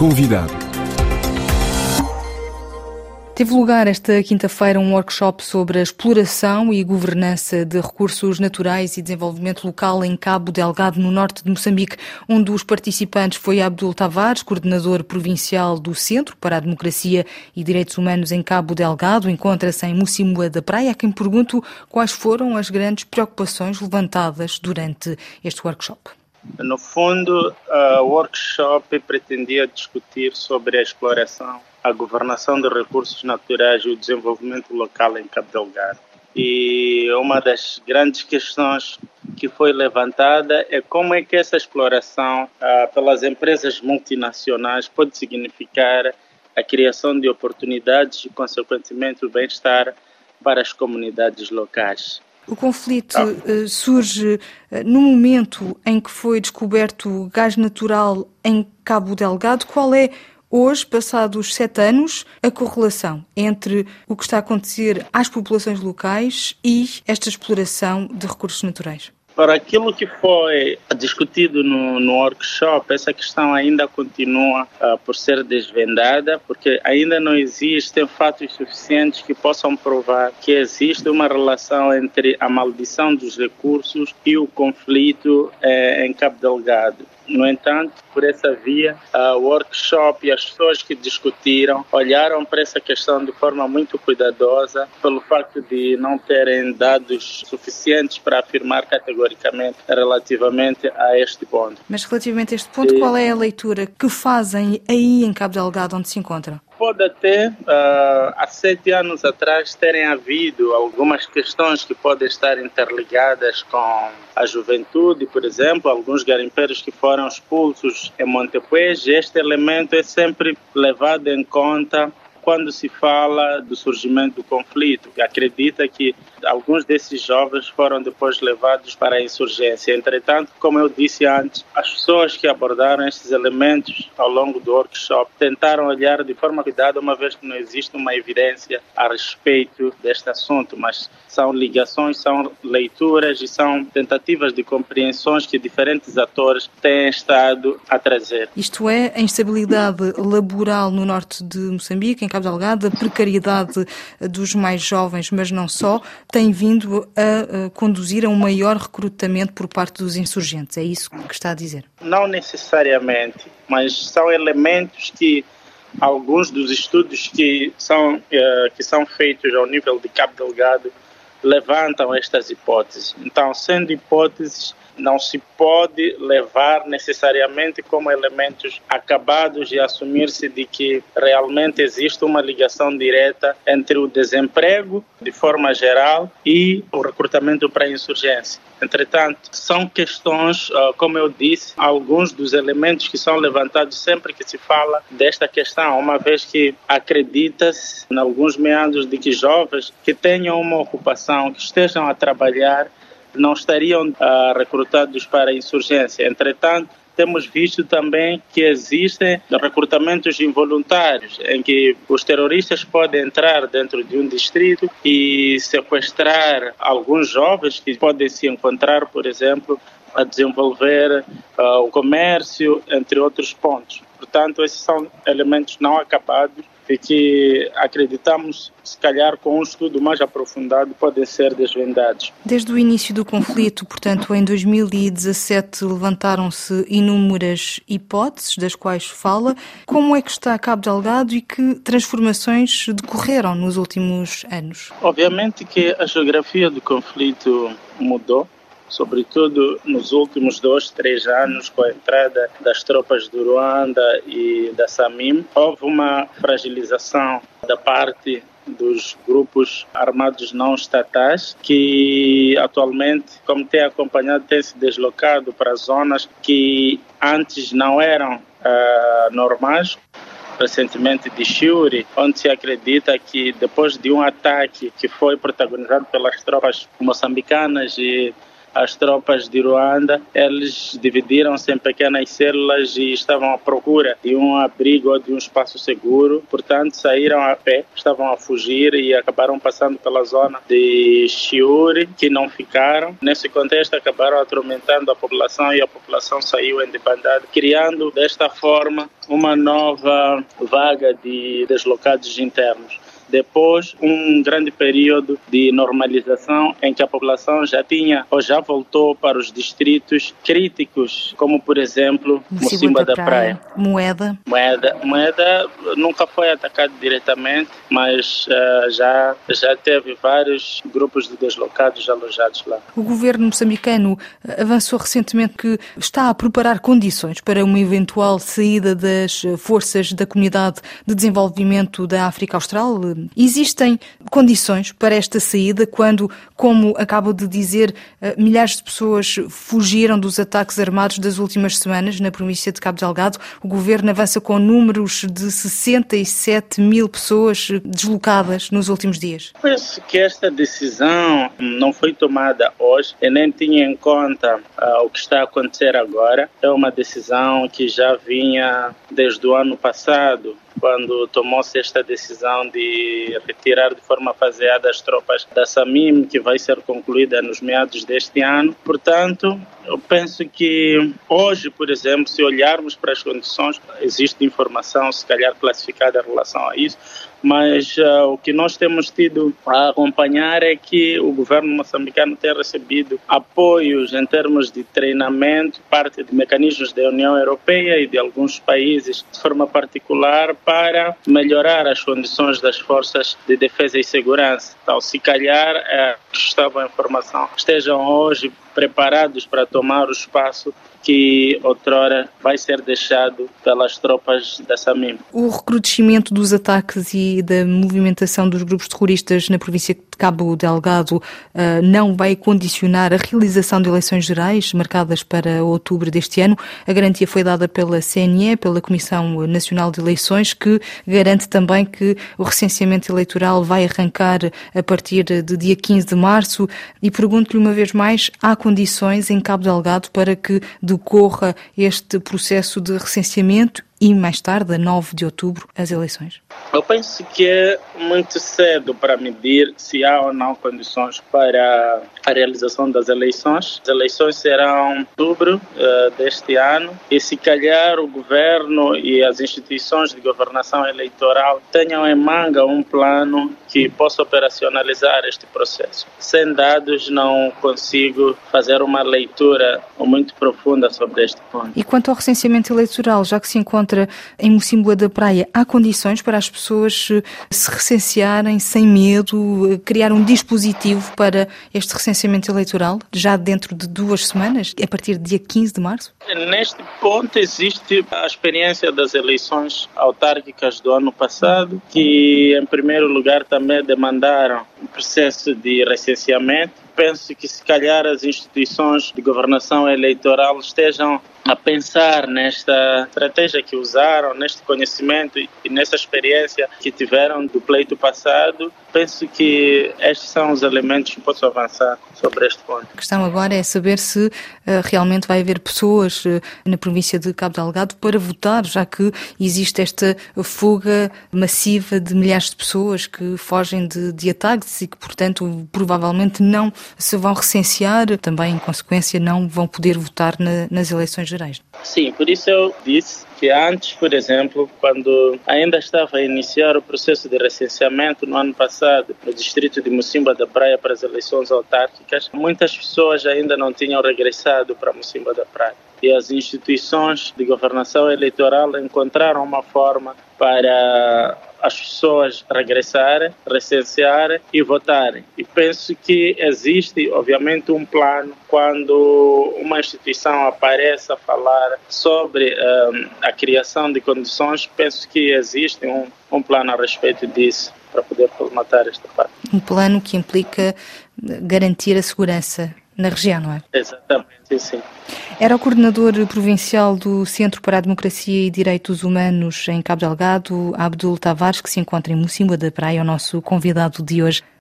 Convidado. Teve lugar esta quinta-feira um workshop sobre a exploração e governança de recursos naturais e desenvolvimento local em Cabo Delgado, no norte de Moçambique. Um dos participantes foi Abdul Tavares, coordenador provincial do Centro para a Democracia e Direitos Humanos em Cabo Delgado. Encontra-se em Mocimboa da Praia. A quem pergunto quais foram as grandes preocupações levantadas durante este workshop. No fundo, o workshop pretendia discutir sobre a exploração, a governação de recursos naturais e o desenvolvimento local em Cabo Delgado. E uma das grandes questões que foi levantada é como é que essa exploração ah, pelas empresas multinacionais pode significar a criação de oportunidades e, consequentemente, o bem-estar para as comunidades locais. O conflito uh, surge uh, no momento em que foi descoberto gás natural em Cabo Delgado. Qual é, hoje, passados sete anos, a correlação entre o que está a acontecer às populações locais e esta exploração de recursos naturais? Para aquilo que foi discutido no, no workshop, essa questão ainda continua uh, por ser desvendada, porque ainda não existem fatos suficientes que possam provar que existe uma relação entre a maldição dos recursos e o conflito eh, em Cabo Delgado. No entanto, por essa via, o workshop e as pessoas que discutiram olharam para essa questão de forma muito cuidadosa, pelo facto de não terem dados suficientes para afirmar categoricamente relativamente a este ponto. Mas relativamente a este ponto, e... qual é a leitura que fazem aí em Cabo Delgado, onde se encontram? Pode até, uh, há sete anos atrás, terem havido algumas questões que podem estar interligadas com a juventude, por exemplo, alguns garimpeiros que foram expulsos em Montepuez. Este elemento é sempre levado em conta quando se fala do surgimento do conflito, acredita que alguns desses jovens foram depois levados para a insurgência. Entretanto, como eu disse antes, as pessoas que abordaram estes elementos ao longo do workshop tentaram olhar de forma cuidada, uma vez que não existe uma evidência a respeito deste assunto, mas são ligações, são leituras e são tentativas de compreensões que diferentes atores têm estado a trazer. Isto é, a instabilidade laboral no norte de Moçambique, Cabo Delgado, a precariedade dos mais jovens, mas não só, tem vindo a, a conduzir a um maior recrutamento por parte dos insurgentes. É isso que está a dizer? Não necessariamente, mas são elementos que alguns dos estudos que são, eh, que são feitos ao nível de Cabo Delgado levantam estas hipóteses. Então, sendo hipóteses não se pode levar necessariamente como elementos acabados e assumir-se de que realmente existe uma ligação direta entre o desemprego, de forma geral, e o recrutamento para a insurgência. Entretanto, são questões, ah, como eu disse, alguns dos elementos que são levantados sempre que se fala desta questão, uma vez que acredita-se, em alguns meandros, de que jovens que tenham uma ocupação, que estejam a trabalhar, não estariam uh, recrutados para a insurgência. Entretanto, temos visto também que existem recrutamentos involuntários, em que os terroristas podem entrar dentro de um distrito e sequestrar alguns jovens que podem se encontrar, por exemplo, a desenvolver uh, o comércio, entre outros pontos. Portanto, esses são elementos não acabados e que acreditamos, se calhar com um estudo mais aprofundado, podem ser desvendados. Desde o início do conflito, portanto, em 2017, levantaram-se inúmeras hipóteses das quais fala. Como é que está Cabo Delgado e que transformações decorreram nos últimos anos? Obviamente que a geografia do conflito mudou sobretudo nos últimos dois, três anos, com a entrada das tropas do Ruanda e da SAMIM, houve uma fragilização da parte dos grupos armados não estatais que atualmente, como tem acompanhado, tem se deslocado para zonas que antes não eram uh, normais, recentemente de Shuri, onde se acredita que depois de um ataque que foi protagonizado pelas tropas moçambicanas e as tropas de Ruanda, eles dividiram-se em pequenas células e estavam à procura de um abrigo ou de um espaço seguro. Portanto, saíram a pé, estavam a fugir e acabaram passando pela zona de Chiuri, que não ficaram. Nesse contexto, acabaram atormentando a população e a população saiu em debandada, criando desta forma uma nova vaga de deslocados internos. Depois, um grande período de normalização em que a população já tinha ou já voltou para os distritos críticos, como por exemplo, Mocimba da, da Praia. Praia. Moeda. Moeda. Moeda nunca foi atacado diretamente, mas uh, já, já teve vários grupos de deslocados alojados lá. O governo moçambicano avançou recentemente que está a preparar condições para uma eventual saída das forças da Comunidade de Desenvolvimento da África Austral, Existem condições para esta saída quando, como acabo de dizer, eh, milhares de pessoas fugiram dos ataques armados das últimas semanas na província de Cabo Delgado. O governo avança com números de 67 mil pessoas deslocadas nos últimos dias. Penso que esta decisão não foi tomada hoje e nem tinha em conta uh, o que está a acontecer agora. É uma decisão que já vinha desde o ano passado quando tomou-se esta decisão de retirar de forma faseada as tropas da SAMIM, que vai ser concluída nos meados deste ano. Portanto, eu penso que hoje, por exemplo, se olharmos para as condições, existe informação, se calhar classificada em relação a isso, mas uh, o que nós temos tido a acompanhar é que o governo moçambicano tem recebido apoios em termos de treinamento, parte de mecanismos da União Europeia e de alguns países de forma particular para melhorar as condições das forças de defesa e segurança. Então, se calhar, é, estava a informação, estejam hoje preparados para tomar o espaço que outrora vai ser deixado pelas tropas da SAMIM. O recrudescimento dos ataques e da movimentação dos grupos terroristas na província de Cabo Delgado eh, não vai condicionar a realização de eleições gerais marcadas para outubro deste ano. A garantia foi dada pela CNE, pela Comissão Nacional de Eleições, que garante também que o recenseamento eleitoral vai arrancar a partir de dia 15 de março. E pergunto-lhe uma vez mais, há condições em Cabo Delgado para que decorra este processo de recenseamento e mais tarde, a 9 de outubro, as eleições? Eu penso que é muito cedo para medir se há ou não condições para a realização das eleições. As eleições serão em outubro uh, deste ano e se calhar o governo e as instituições de governação eleitoral tenham em manga um plano que possa operacionalizar este processo. Sem dados não consigo fazer uma leitura muito profunda sobre este ponto. E quanto ao recenseamento eleitoral, já que se encontra encontra em Mocimboa da Praia, há condições para as pessoas eh, se recensearem sem medo, eh, criar um dispositivo para este recenseamento eleitoral, já dentro de duas semanas, a partir do dia 15 de março? Neste ponto existe a experiência das eleições autárquicas do ano passado, que em primeiro lugar também demandaram um processo de recenseamento penso que se calhar as instituições de governação eleitoral estejam a pensar nesta estratégia que usaram, neste conhecimento e nessa experiência que tiveram do pleito passado, penso que estes são os elementos que posso avançar sobre este ponto. A questão agora é saber se uh, realmente vai haver pessoas uh, na província de Cabo Delgado para votar, já que existe esta fuga massiva de milhares de pessoas que fogem de, de ataques e que, portanto, provavelmente não se vão recensear, também em consequência não vão poder votar na, nas eleições gerais. Sim, por isso eu disse que antes, por exemplo, quando ainda estava a iniciar o processo de recenseamento no ano passado no distrito de Mocimba da Praia para as eleições autárquicas, muitas pessoas ainda não tinham regressado para Mocimba da Praia. E as instituições de governação eleitoral encontraram uma forma para as pessoas regressarem, recensearem e votarem. E penso que existe, obviamente, um plano quando uma instituição aparece a falar sobre um, a criação de condições, penso que existe um, um plano a respeito disso para poder colmatar esta parte. Um plano que implica garantir a segurança na região, não é? Exatamente, sim, sim. Era o coordenador provincial do Centro para a Democracia e Direitos Humanos em Cabo Delgado, Abdul Tavares, que se encontra em Mocimboa da Praia, o nosso convidado de hoje.